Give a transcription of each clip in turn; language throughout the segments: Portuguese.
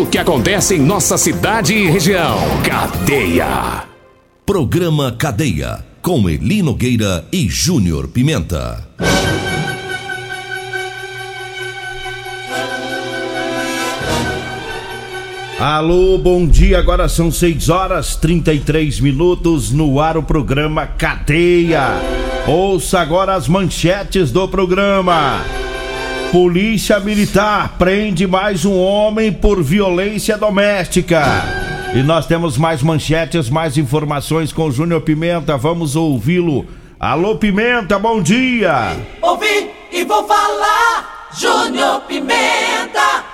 o que acontece em nossa cidade e região. Cadeia. Programa Cadeia. Com Eli Nogueira e Júnior Pimenta. Alô, bom dia. Agora são 6 horas 33 minutos no ar o programa Cadeia. Ouça agora as manchetes do programa. Polícia Militar prende mais um homem por violência doméstica. E nós temos mais manchetes, mais informações com o Júnior Pimenta. Vamos ouvi-lo. Alô, Pimenta, bom dia. Ouvi e vou falar. Júnior Pimenta.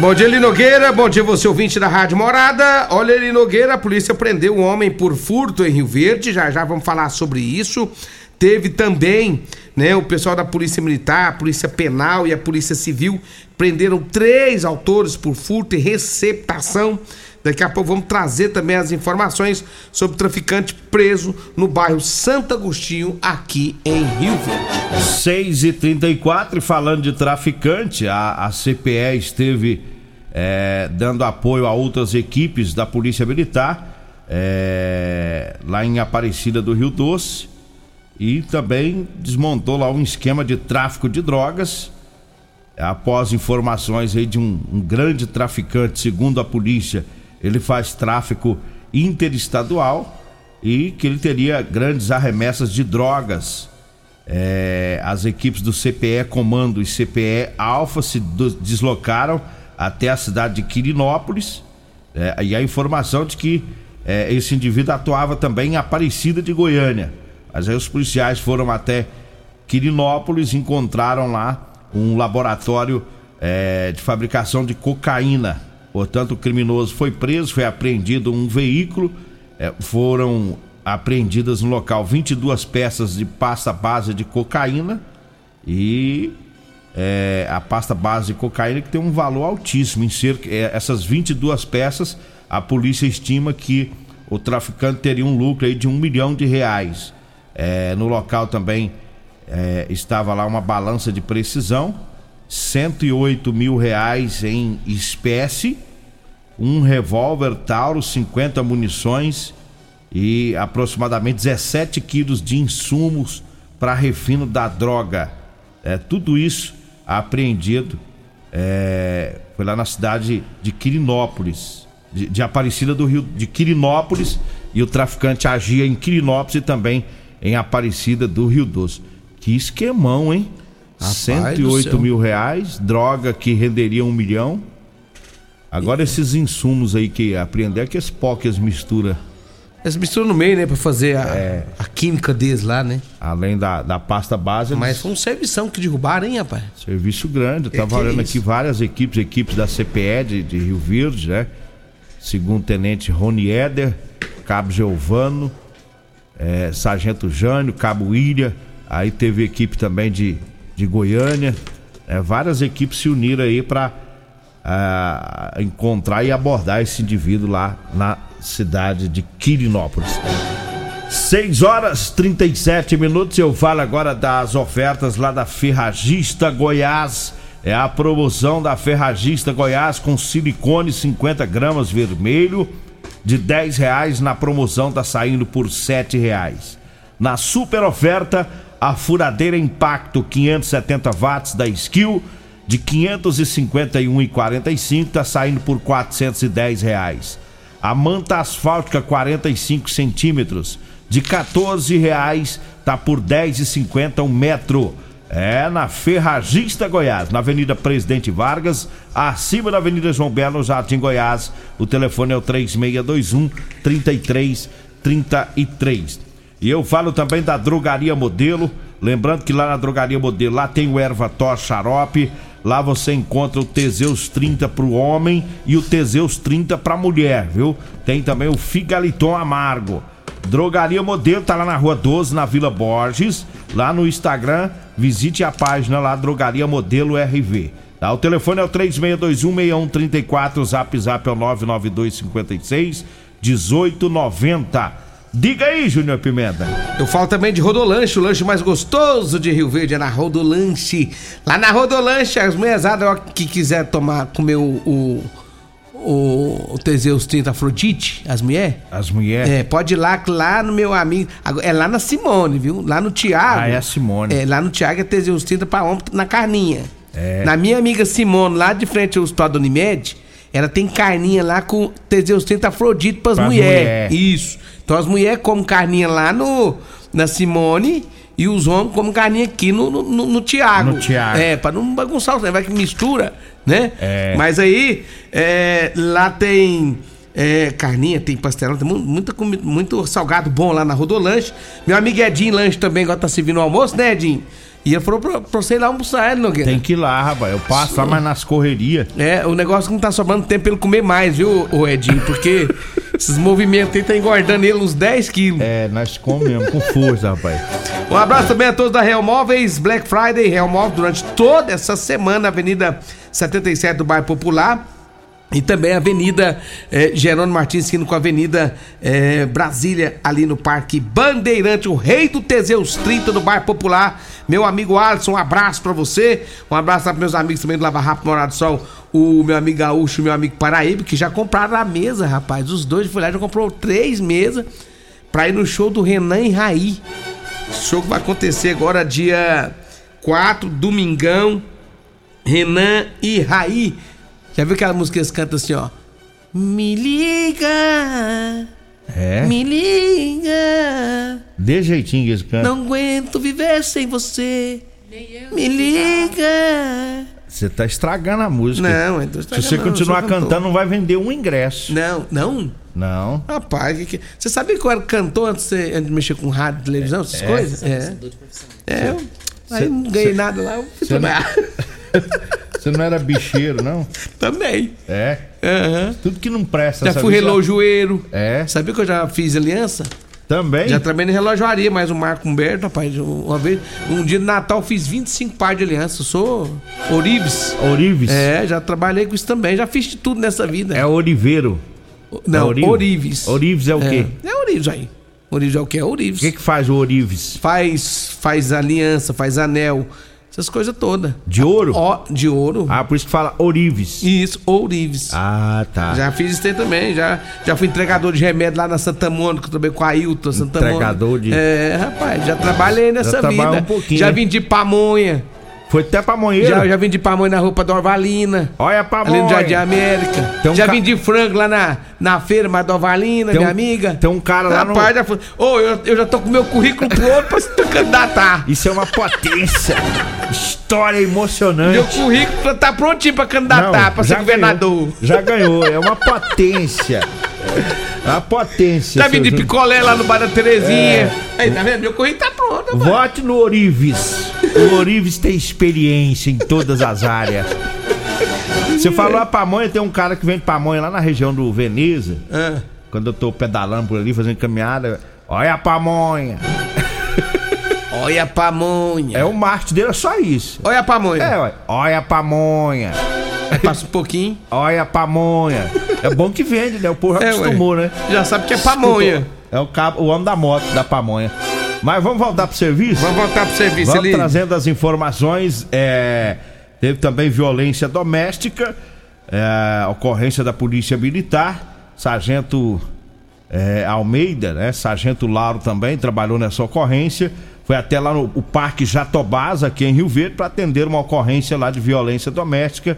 Bom dia, Eli Nogueira. Bom dia, você ouvinte da Rádio Morada. Olha, Eli Nogueira, a polícia prendeu um homem por furto em Rio Verde. Já já vamos falar sobre isso. Teve também, né, o pessoal da Polícia Militar, a Polícia Penal e a Polícia Civil prenderam três autores por furto e receptação. Daqui a pouco vamos trazer também as informações sobre o traficante preso no bairro Santo Agostinho, aqui em Rio Verde. 6 e 34 e falando de traficante, a, a CPE esteve é, dando apoio a outras equipes da Polícia Militar é, lá em Aparecida do Rio Doce e também desmontou lá um esquema de tráfico de drogas. Após informações aí de um, um grande traficante, segundo a polícia, ele faz tráfico interestadual e que ele teria grandes arremessas de drogas. É, as equipes do CPE Comando e CPE Alfa se deslocaram até a cidade de Quirinópolis é, e a informação de que é, esse indivíduo atuava também em Aparecida de Goiânia. Mas aí os policiais foram até Quirinópolis, encontraram lá um laboratório é, de fabricação de cocaína Portanto, o criminoso foi preso, foi apreendido um veículo, é, foram apreendidas no local 22 peças de pasta base de cocaína e é, a pasta base de cocaína que tem um valor altíssimo. Em cerca, essas 22 peças, a polícia estima que o traficante teria um lucro aí de um milhão de reais. É, no local também é, estava lá uma balança de precisão 108 mil reais em espécie, um revólver Taurus, 50 munições e aproximadamente 17 quilos de insumos para refino da droga. É, tudo isso apreendido é, foi lá na cidade de Quirinópolis, de, de, Aparecida do Rio, de Quirinópolis, e o traficante agia em Quirinópolis e também em Aparecida do Rio Doce. Que esquemão, hein? Rapaz 108 mil reais, droga que renderia um milhão. Agora e... esses insumos aí que apreender é que esse pó que eles misturam. Eles misturam no meio, né? Pra fazer a, é... a química deles lá, né? Além da, da pasta base. Mas eles... foi um servição que derrubaram, hein, rapaz? Serviço grande. Eu tava olhando é aqui várias equipes, equipes da CPE de, de Rio Verde, né? Segundo Tenente Rony Eder, Cabo Giovano, é, Sargento Jânio, Cabo William. Aí teve equipe também de de Goiânia. É, várias equipes se uniram aí para uh, encontrar e abordar esse indivíduo lá na cidade de Quirinópolis. 6 horas 37 minutos. Eu falo agora das ofertas lá da Ferragista Goiás. É a promoção da Ferragista Goiás com silicone 50 gramas vermelho de 10 reais. Na promoção tá saindo por 7 reais. Na super oferta a furadeira Impacto 570 watts da Skill de 551,45 está saindo por 410 reais. A manta asfáltica 45 centímetros de 14 reais tá por 10,50 um metro. É na Ferragista Goiás, na Avenida Presidente Vargas, acima da Avenida João Belo, Jardim Goiás. O telefone é o 3621 3333. E eu falo também da Drogaria Modelo. Lembrando que lá na Drogaria Modelo, lá tem o erva tos xarope, Lá você encontra o Teseus 30 para o homem e o Teseus 30 para a mulher, viu? Tem também o Figaliton Amargo. Drogaria Modelo tá lá na Rua 12, na Vila Borges. Lá no Instagram, visite a página lá Drogaria Modelo RV. Tá? O telefone é o 36216134, o Zap Zap é o 99256 1890. Diga aí, Júnior Pimenta. Eu falo também de Rodolanche, o lanche mais gostoso de Rio Verde é na Rodolanche. Lá na Rodolanche, as mulherzadas que quiser tomar, comer o, o, o, o Teseus 30 Afrodite, as mulheres. As mulheres. É, pode ir lá, lá no meu amigo. É lá na Simone, viu? Lá no Tiago. Ah, é a Simone. É, lá no Tiago é Teseus 30 pra homem na carninha. É. Na minha amiga Simone, lá de frente ao Hospital da Unimed, ela tem carninha lá com Teseus 30 Afrodite pras, Pras mulheres. mulher. Isso. Então as mulheres comem carninha lá no, na Simone e os homens comem carninha aqui no, no, no, no Tiago. No Thiago. É, pra não bagunçar, vai que mistura, né? É. Mas aí, é, lá tem é, carninha, tem pastelão, tem mu- muita comida, muito salgado bom lá na Rodolanche. Meu amigo Edinho Lanche também agora tá servindo o almoço, né, Edinho? E ele falou pra, pra você ir lá almoçar, ele, Nogueira. Tem que ir lá, rapaz. Eu passo lá, mas nas correrias. É, o negócio não tá sobrando tempo pra ele comer mais, viu, o Edinho? Porque esses movimentos aí tá engordando ele uns 10 quilos. É, nós comemos com força, rapaz. Um abraço também a todos da Real Móveis, Black Friday, Real Móveis durante toda essa semana, Avenida 77 do Bairro Popular. E também a Avenida eh, Jerônimo Martins, esquina com a Avenida eh, Brasília, ali no Parque Bandeirante, o rei do Teseus 30 do Bairro Popular. Meu amigo Alisson, um abraço pra você. Um abraço para meus amigos também do Lava Rápido Morado do Sol, o meu amigo Gaúcho o meu amigo Paraíba, que já compraram a mesa, rapaz. Os dois foi lá, já comprou três mesas pra ir no show do Renan e Raí. Show que vai acontecer agora dia 4, domingão. Renan e Raí. Já viu aquela música que eles cantam assim, ó? Me liga, É? me liga. De jeitinho que eles cantam. Não aguento viver sem você. Me liga. Você tá estragando a música. Não, então Se você continuar cantando, não vai vender um ingresso. Não, não. Não. Rapaz, que que... você sabia que eu era cantor antes de, antes de mexer com rádio, televisão, essas coisas? É. É, eu, aí Cê- não ganhei cê- nada lá, eu fui não- trabalhar. Você não era bicheiro, não? Também. É. Aham. Tudo que não presta. Já sabe? fui relojoeiro. É. Sabia que eu já fiz aliança? Também? Já trabalhei em relojoaria, mas o Marco Humberto, rapaz, uma vez, um dia de Natal fiz 25 pares de aliança. Eu sou Orives. Orives? É, já trabalhei com isso também. Já fiz de tudo nessa vida. É Oliveiro. Não, é Orives? Orives. Orives é o quê? É, é Orives aí. Orives é o quê? É Orives. O que que faz o Orives? Faz, faz aliança, faz anel, essas coisas todas. De ouro? Ó, de ouro. Ah, por isso que fala Orives. Isso, Ourives. Ah, tá. Já fiz isso aí também, já, já fui entregador de remédio lá na Santa Mônica, também com a Ailton, Santa Entregador Mônica. de- É, rapaz, já trabalhei nessa trabalhou vida. um pouquinho, já né? vendi pamonha. Foi até pra Moeira. Já, já vendi pamonha na roupa da Orvalina. Olha pra Ali no Jardim América. Tem um já ca- vendi frango lá na, na feira, mas da Orvalina, Tem minha um- amiga. tem um cara lá no- Rapaz, já foi. Ô, eu, eu já tô com meu currículo pronto pra se candidatar. Isso é uma potência. História emocionante. Meu currículo tá prontinho pra candidatar, pra ser governador. ganhou. já ganhou. É uma potência. É uma potência. Já vendi seu Júnior. picolé lá no Bar da Terezinha. É. Aí, tá vendo? Meu currículo tá pronto, rapaz. Vote no Orives. O Orives tem experiência em todas as áreas. Você falou a pamonha, tem um cara que vende pamonha lá na região do Veneza. Ah. Quando eu tô pedalando por ali, fazendo caminhada. Olha a pamonha. Olha a pamonha. É o marketing dele, é só isso. Olha a pamonha. É, ué. Olha a pamonha. Aí Passa um pouquinho. Olha a pamonha. É bom que vende, né? O povo já É, ué. acostumou, né? Já sabe que é pamonha. É o, cabo, o homem da moto, da pamonha. Mas vamos voltar pro serviço? Vamos voltar pro serviço Vamos ali. trazendo as informações. é, teve também violência doméstica, é, ocorrência da Polícia Militar, Sargento é, Almeida, né? Sargento Lauro também trabalhou nessa ocorrência. Foi até lá no o Parque Jatobás, aqui em Rio Verde, para atender uma ocorrência lá de violência doméstica.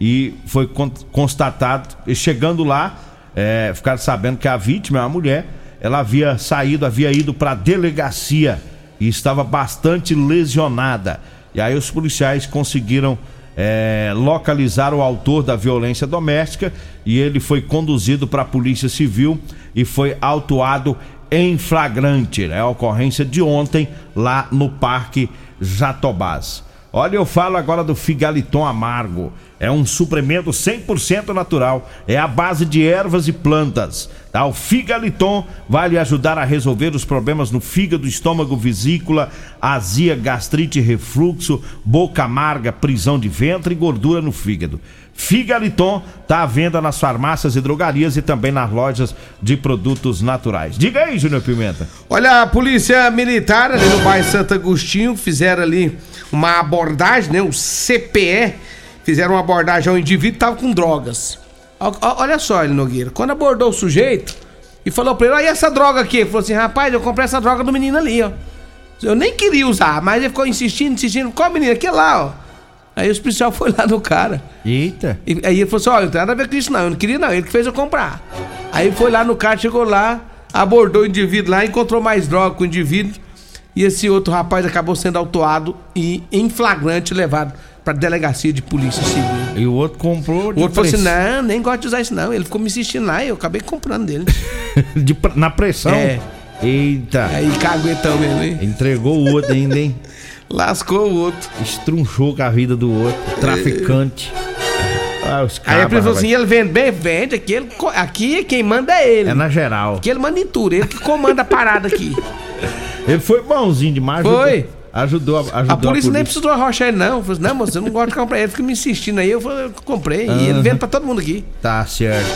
E foi con- constatado, chegando lá, é, ficaram sabendo que a vítima é uma mulher. Ela havia saído, havia ido para a delegacia e estava bastante lesionada. E aí os policiais conseguiram é, localizar o autor da violência doméstica e ele foi conduzido para a Polícia Civil e foi autuado em flagrante. É a ocorrência de ontem lá no Parque Jatobás. Olha, eu falo agora do Figaliton Amargo. É um suplemento 100% natural. É a base de ervas e plantas. Tá? O Figaliton vai lhe ajudar a resolver os problemas no fígado, estômago, vesícula, azia, gastrite, refluxo, boca amarga, prisão de ventre e gordura no fígado. Figaliton está à venda nas farmácias e drogarias e também nas lojas de produtos naturais. Diga aí, Júnior Pimenta. Olha, a polícia militar ali no bairro Santo Agostinho fizeram ali uma abordagem, né? O CPE fizeram uma abordagem ao indivíduo que tava com drogas. O- o- Olha só, ele Nogueira, quando abordou o sujeito e falou pra ele, olha essa droga aqui, ele falou assim, rapaz, eu comprei essa droga do menino ali, ó. Eu nem queria usar, mas ele ficou insistindo, insistindo, qual menino? Aquele lá, ó. Aí os policial foi lá no cara. Eita. E aí ele falou assim: olha, não tem nada a ver com isso, não. Eu não queria, não. Ele que fez eu comprar. Aí foi lá no cara, chegou lá, abordou o indivíduo lá, encontrou mais droga com o indivíduo. E esse outro rapaz acabou sendo autuado e em flagrante levado pra delegacia de polícia civil. E o outro comprou de O outro falou assim: não, nem gosto de usar isso, não. Ele ficou me insistindo lá e eu acabei comprando dele. de na pressão. É. Eita. Aí caguetão mesmo, hein? Entregou o outro ainda, hein? Lascou o outro. Estrunchou com a vida do outro. Traficante. Ah, os Aí a falou assim: ele vende bem, vende. Aqui, ele, aqui quem manda é ele. É na geral. Aqui ele manda em tudo, ele que comanda a parada aqui. Ele foi bonzinho demais. Foi. Ajudou, ajudou A polícia nem precisou arrochar ele, não. Falou assim, não, moço, eu não gosto de comprar. Ele fica me insistindo aí, eu, falei, eu comprei. E ele vende pra todo mundo aqui. Tá certo.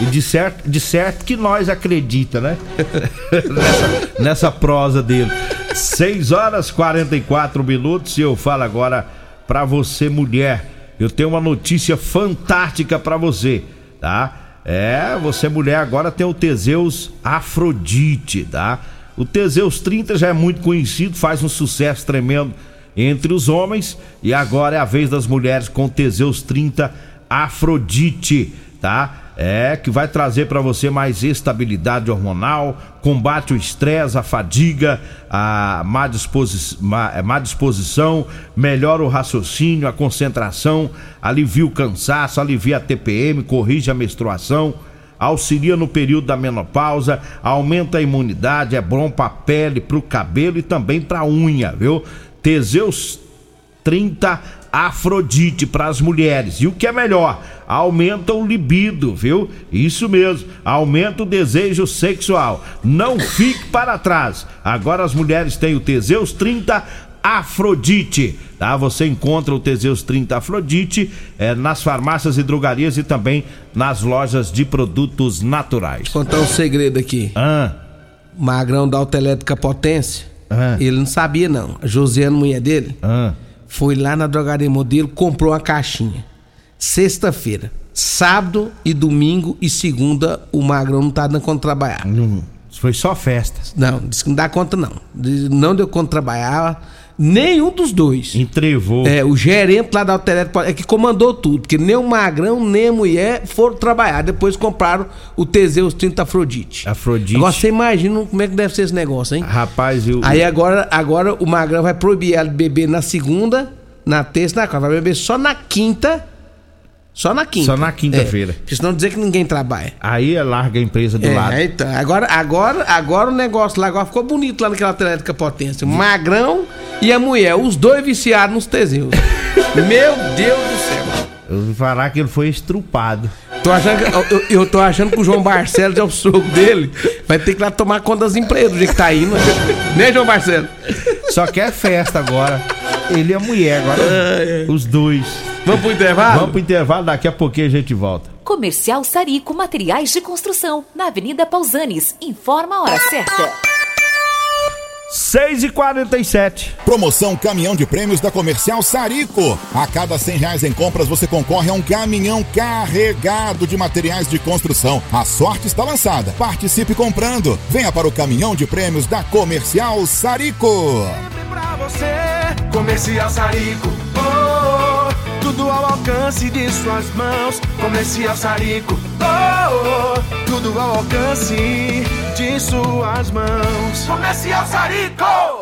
E de certo, de certo que nós acredita, né? nessa, nessa prosa dele. 6 horas 44 minutos e eu falo agora pra você, mulher. Eu tenho uma notícia fantástica pra você, tá? É, você mulher agora tem o Teseus Afrodite, tá? O Teseus 30 já é muito conhecido, faz um sucesso tremendo entre os homens e agora é a vez das mulheres com Teseus 30 Afrodite, tá? É que vai trazer para você mais estabilidade hormonal, combate o estresse, a fadiga, a má, disposi má, é, má disposição, melhora o raciocínio, a concentração, alivia o cansaço, alivia a TPM, corrige a menstruação, auxilia no período da menopausa, aumenta a imunidade, é bom para pele, para o cabelo e também para unha, viu? Teseus 30 Afrodite para as mulheres. E o que é melhor, aumenta o libido, viu? Isso mesmo, aumenta o desejo sexual. Não fique para trás. Agora as mulheres têm o Teseus 30 Afrodite, tá? Você encontra o Teseus 30 Afrodite é, nas farmácias e drogarias e também nas lojas de produtos naturais. Contar um segredo aqui. Ah, Magrão da Autoelétrica Potência. Ah. Ele não sabia, não. A Josiane, mulher dele, ah. foi lá na drogaria modelo, comprou uma caixinha. Sexta-feira. Sábado e domingo e segunda, o Magrão não tá dando conta de trabalhar. Não, foi só festa. Não, disse que não dá conta, não. Não deu conta de trabalhar. Nenhum dos dois. Entrevou. É, o gerente lá da Autoelétrica é que comandou tudo, porque nem o Magrão, nem a mulher foram trabalhar. Depois compraram o Teseus 30 Afrodite. Afrodite. Agora você imagina como é que deve ser esse negócio, hein? Rapaz, eu. Aí agora, agora o Magrão vai proibir ela de beber na segunda, na terça, na quarta. Vai beber só na quinta. Só na quinta. Só na quinta-feira. É, porque senão dizer que ninguém trabalha. Aí é larga a empresa do É, lado. então, agora, agora, agora o negócio lá agora ficou bonito lá naquela Atlética Potência. O Magrão e a mulher, os dois viciados nos Teseus. Meu Deus do céu. Eu ouvi falar que ele foi estrupado. Tô achando que- eu, eu- eu tô achando que o João Barcelos é o sogro dele. Vai ter que ir lá tomar conta das empresas do jeito que tá indo. Né, João Barcelos? Só quer festa agora. Ele e a mulher agora. Os dois. Vamos pro intervalo? Vamos pro intervalo, daqui a pouquinho a gente volta. Comercial Sarico Materiais de Construção, na Avenida Pausanes. Informa a hora certa. 6 e 47 Promoção Caminhão de Prêmios da Comercial Sarico. A cada 100 reais em compras você concorre a um caminhão carregado de materiais de construção. A sorte está lançada. Participe comprando. Venha para o Caminhão de Prêmios da Comercial Sarico. pra você. Comercial Sarico, tudo ao alcance de suas mãos. Comercial Sarico, oh, oh, tudo ao alcance de suas mãos. Comercial Sarico.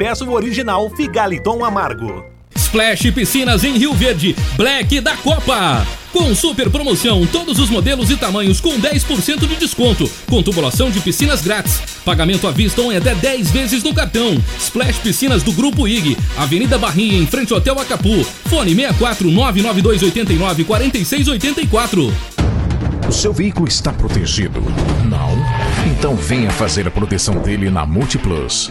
peça o original Figaliton Amargo. Splash Piscinas em Rio Verde, Black da Copa. Com super promoção, todos os modelos e tamanhos com 10% de desconto, com tubulação de piscinas grátis, pagamento à vista ou em até 10 vezes no cartão. Splash Piscinas do Grupo IG, Avenida Barrinha, em frente ao Hotel Acapu. Fone 64 992 89 46 84. O seu veículo está protegido? Não? Então venha fazer a proteção dele na Multiplus.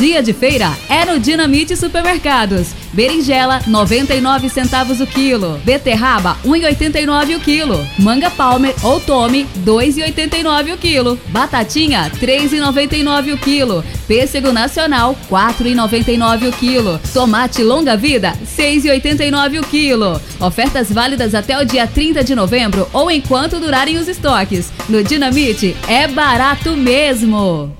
Dia de feira é no Dinamite Supermercados. Berinjela, 99 centavos o quilo. Beterraba, 1,89 o quilo. Manga Palmer ou Tome, 2,89 o quilo. Batatinha, 3,99 o quilo. Pêssego Nacional, 4,99 o quilo. Tomate longa vida, 6,89 o quilo. Ofertas válidas até o dia 30 de novembro ou enquanto durarem os estoques. No Dinamite é barato mesmo.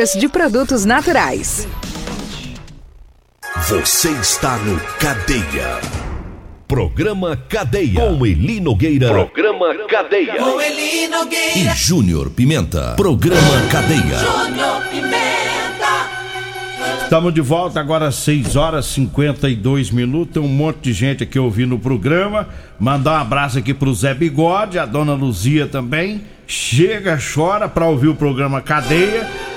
de produtos naturais. Você está no Cadeia. Programa Cadeia. Com Eli Nogueira. Programa Cadeia. Com Eli Nogueira. E Júnior Pimenta. Programa Cadeia. Júnior Pimenta. Estamos de volta agora às 6 horas e 52 minutos. Tem um monte de gente aqui ouvindo o programa. Mandar um abraço aqui pro Zé Bigode, a dona Luzia também. Chega, chora para ouvir o programa Cadeia.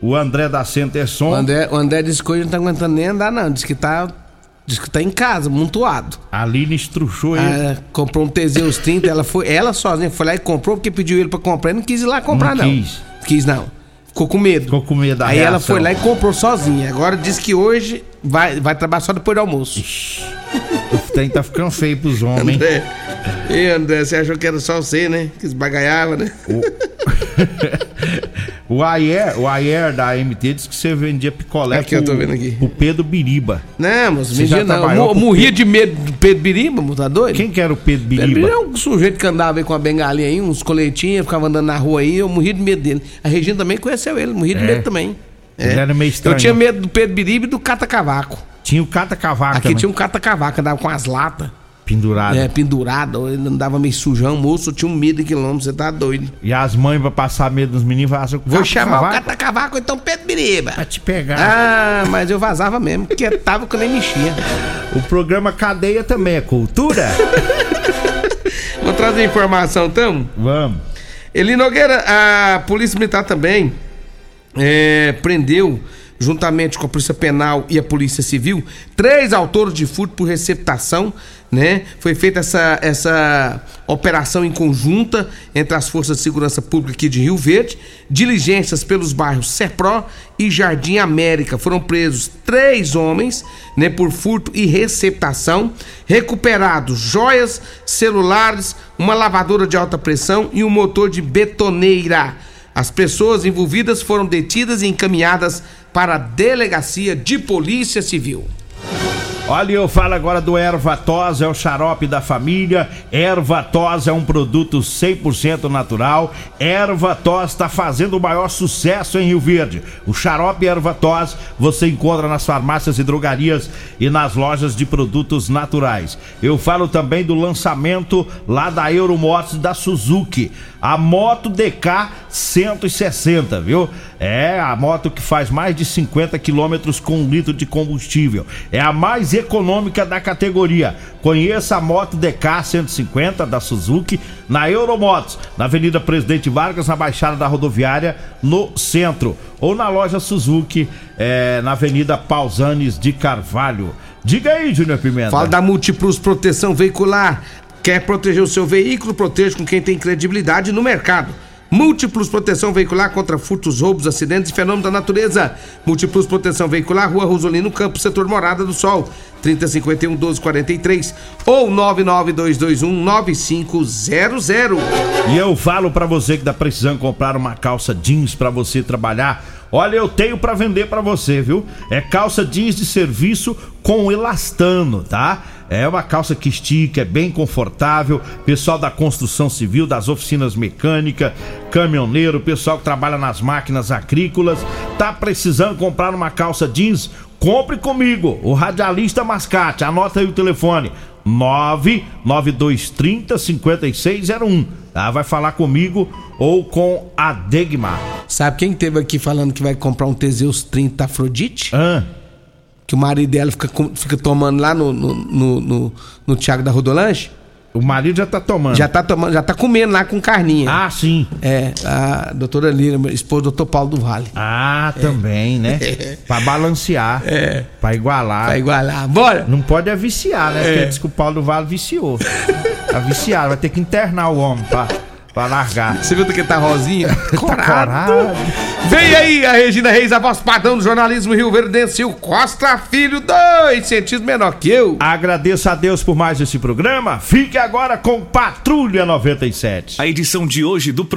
O André da Centerson. O André, o André disse que hoje não tá aguentando nem andar, não. Diz que tá. Diz que tá em casa, montuado. A Aline estruchou ele. Ah, comprou um Teseus 30, ela foi, ela sozinha foi lá e comprou, porque pediu ele pra comprar e não quis ir lá comprar, Não não. quis. Quis não. Ficou com medo. Ficou com medo da Aí ela reação. foi lá e comprou sozinha. Agora diz que hoje vai, vai trabalhar só depois do almoço. O trem tá ficando feio pros homens. André. Ei, André, você achou que era só você, né? Que esbagaiava, né? O Ayer, o Ayer da AMT disse que você vendia picolé Aqui, eu tô vendo aqui. o Pedro Biriba. Não, mas Você já não. Eu mo- morria de medo do Pedro Biriba, mo- tá doido? Quem que era o Pedro Pedro Biriba? Biriba é um sujeito que andava aí com uma bengalinha aí, uns coletinhos, ficava andando na rua aí, eu morria de medo dele. A Regina também conheceu ele, morria de É. medo também. É. Ele era meio estranho. Eu tinha medo do Pedro Biriba e do Cata Cavaco. Tinha o Cata Cavaco Aqui também. tinha um Cata Cavaco, andava com as latas. Pendurado. É, pendurado, ele andava meio sujão, moço, eu tinha um medo de quilômetro, você tá doido. E as mães, pra passar medo dos meninos, falavam Vou chamar o Cata Cavaco, então Pedro Biriba. Pra te pegar. Ah, mas eu vazava mesmo, porque tava que eu nem mexia. O programa Cadeia também é cultura? Vou trazer informação então. Vamos. Eli Nogueira, a Polícia Militar também é, prendeu, juntamente com a Polícia Penal e a Polícia Civil, três autores de furto por receptação, né? Foi feita essa, essa operação em conjunta entre as Forças de Segurança Pública aqui de Rio Verde, diligências pelos bairros Serpró e Jardim América. Foram presos três homens, né, por furto e receptação, recuperados joias, celulares, uma lavadora de alta pressão e um motor de betoneira. As pessoas envolvidas foram detidas e encaminhadas para a delegacia de polícia civil. Olha, eu falo agora do Erva Tos, é o xarope da família. Erva Tos é um produto 100% natural. Erva Tos está fazendo o maior sucesso em Rio Verde. O xarope Erva Tos você encontra nas farmácias e drogarias e nas lojas de produtos naturais. Eu falo também do lançamento lá da Euromotos da Suzuki. A moto DK 160, viu? É a moto que faz mais de 50 quilômetros com um litro de combustível. É a mais econômica da categoria. Conheça a moto DK 150 da Suzuki na Euromotos, na Avenida Presidente Vargas, na Baixada da Rodoviária, no centro. Ou na loja Suzuki, é, na Avenida Pausanes de Carvalho. Diga aí, Júnior Pimenta. Fala da Multiplus Proteção Veicular. Quer proteger o seu veículo? Proteja com quem tem credibilidade no mercado. Múltiplos Proteção Veicular contra furtos, roubos, acidentes e fenômenos da natureza. Múltiplos Proteção Veicular, Rua Rosolino Campos, setor Morada do Sol. 3051 1243 ou 99221 9500. E eu falo pra você que tá precisando comprar uma calça jeans pra você trabalhar. Olha, eu tenho pra vender pra você, viu? É calça jeans de serviço com elastano, tá? É uma calça que estica, é bem confortável. Pessoal da construção civil, das oficinas mecânicas, caminhoneiro, pessoal que trabalha nas máquinas agrícolas, tá precisando comprar uma calça jeans? Compre comigo, o radialista Mascate. Anota aí o telefone: 99230 5601. Tá? Vai falar comigo ou com a Degmar. Sabe quem teve aqui falando que vai comprar um Teseus 30 Afrodite? Ah. Que o marido dela fica, fica tomando lá no, no, no, no, no Thiago da Rodolanche? O marido já tá tomando. Já tá tomando, já tá comendo lá com carninha. Ah, sim. É, a doutora Lira, esposa do doutor Paulo do Vale. Ah, também, né? Pra balancear. É. Pra igualar. Pra igualar. Bora! Não pode é viciar, né? É. Porque diz que o Paulo do Vale viciou. Tá viciado, vai ter que internar o homem pra, pra largar. Você viu que tá rosinha? corado. Vem aí a Regina Reis, a voz padrão do jornalismo Rio Verdense, o Costa Filho, dois centímetros menor que eu. Agradeço a Deus por mais esse programa. Fique agora com Patrulha 97. A edição de hoje do programa